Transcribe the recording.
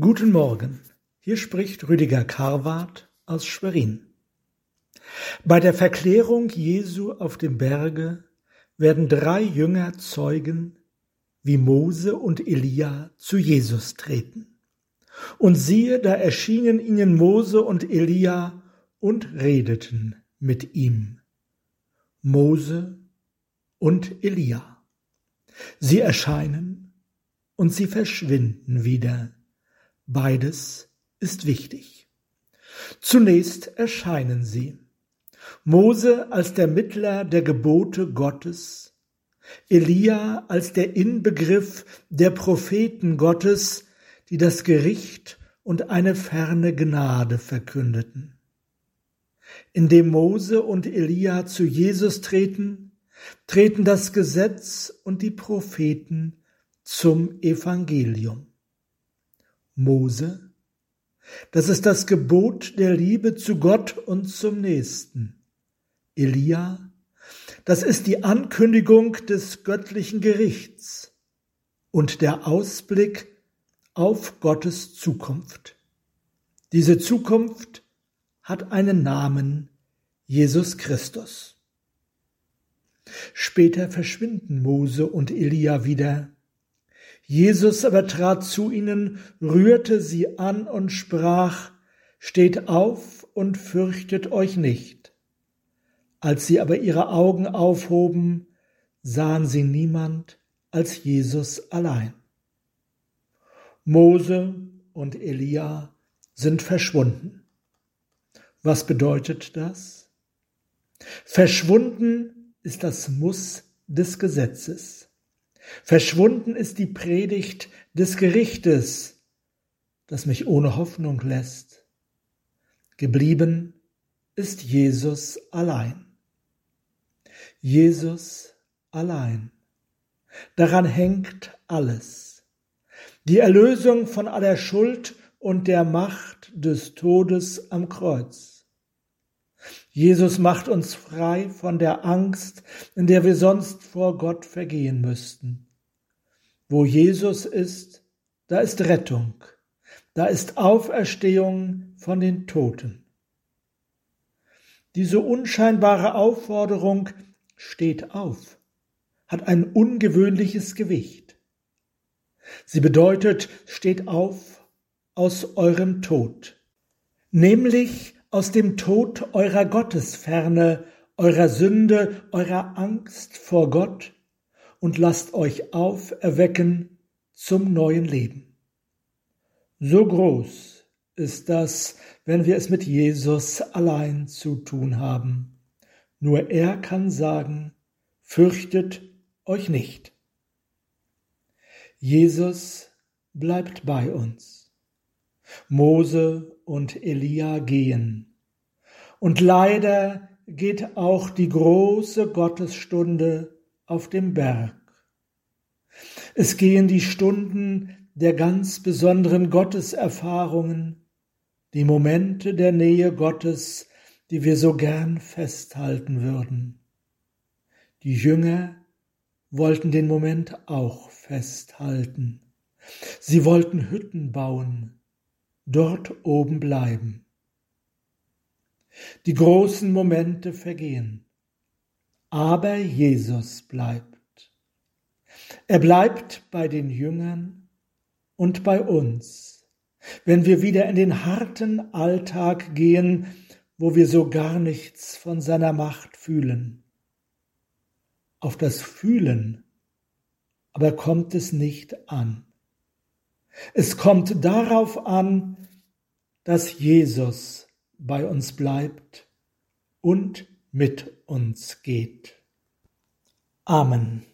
Guten Morgen, hier spricht Rüdiger Karwart aus Schwerin. Bei der Verklärung Jesu auf dem Berge werden drei Jünger zeugen, wie Mose und Elia zu Jesus treten. Und siehe, da erschienen ihnen Mose und Elia und redeten mit ihm. Mose und Elia. Sie erscheinen und sie verschwinden wieder Beides ist wichtig. Zunächst erscheinen sie. Mose als der Mittler der Gebote Gottes, Elia als der Inbegriff der Propheten Gottes, die das Gericht und eine ferne Gnade verkündeten. Indem Mose und Elia zu Jesus treten, treten das Gesetz und die Propheten zum Evangelium. Mose. Das ist das Gebot der Liebe zu Gott und zum Nächsten. Elia. Das ist die Ankündigung des göttlichen Gerichts und der Ausblick auf Gottes Zukunft. Diese Zukunft hat einen Namen, Jesus Christus. Später verschwinden Mose und Elia wieder Jesus aber trat zu ihnen, rührte sie an und sprach, Steht auf und fürchtet euch nicht. Als sie aber ihre Augen aufhoben, sahen sie niemand als Jesus allein. Mose und Elia sind verschwunden. Was bedeutet das? Verschwunden ist das Muss des Gesetzes. Verschwunden ist die Predigt des Gerichtes, das mich ohne Hoffnung lässt. Geblieben ist Jesus allein. Jesus allein. Daran hängt alles. Die Erlösung von aller Schuld und der Macht des Todes am Kreuz. Jesus macht uns frei von der Angst, in der wir sonst vor Gott vergehen müssten. Wo Jesus ist, da ist Rettung, da ist Auferstehung von den Toten. Diese unscheinbare Aufforderung steht auf, hat ein ungewöhnliches Gewicht. Sie bedeutet, steht auf aus eurem Tod, nämlich aus dem Tod eurer Gottesferne, eurer Sünde, eurer Angst vor Gott und lasst euch auferwecken zum neuen Leben. So groß ist das, wenn wir es mit Jesus allein zu tun haben. Nur er kann sagen, fürchtet euch nicht. Jesus bleibt bei uns. Mose und Elia gehen. Und leider geht auch die große Gottesstunde auf dem Berg. Es gehen die Stunden der ganz besonderen Gotteserfahrungen, die Momente der Nähe Gottes, die wir so gern festhalten würden. Die Jünger wollten den Moment auch festhalten. Sie wollten Hütten bauen, dort oben bleiben. Die großen Momente vergehen, aber Jesus bleibt. Er bleibt bei den Jüngern und bei uns, wenn wir wieder in den harten Alltag gehen, wo wir so gar nichts von seiner Macht fühlen. Auf das Fühlen aber kommt es nicht an. Es kommt darauf an, dass Jesus bei uns bleibt und mit uns geht. Amen.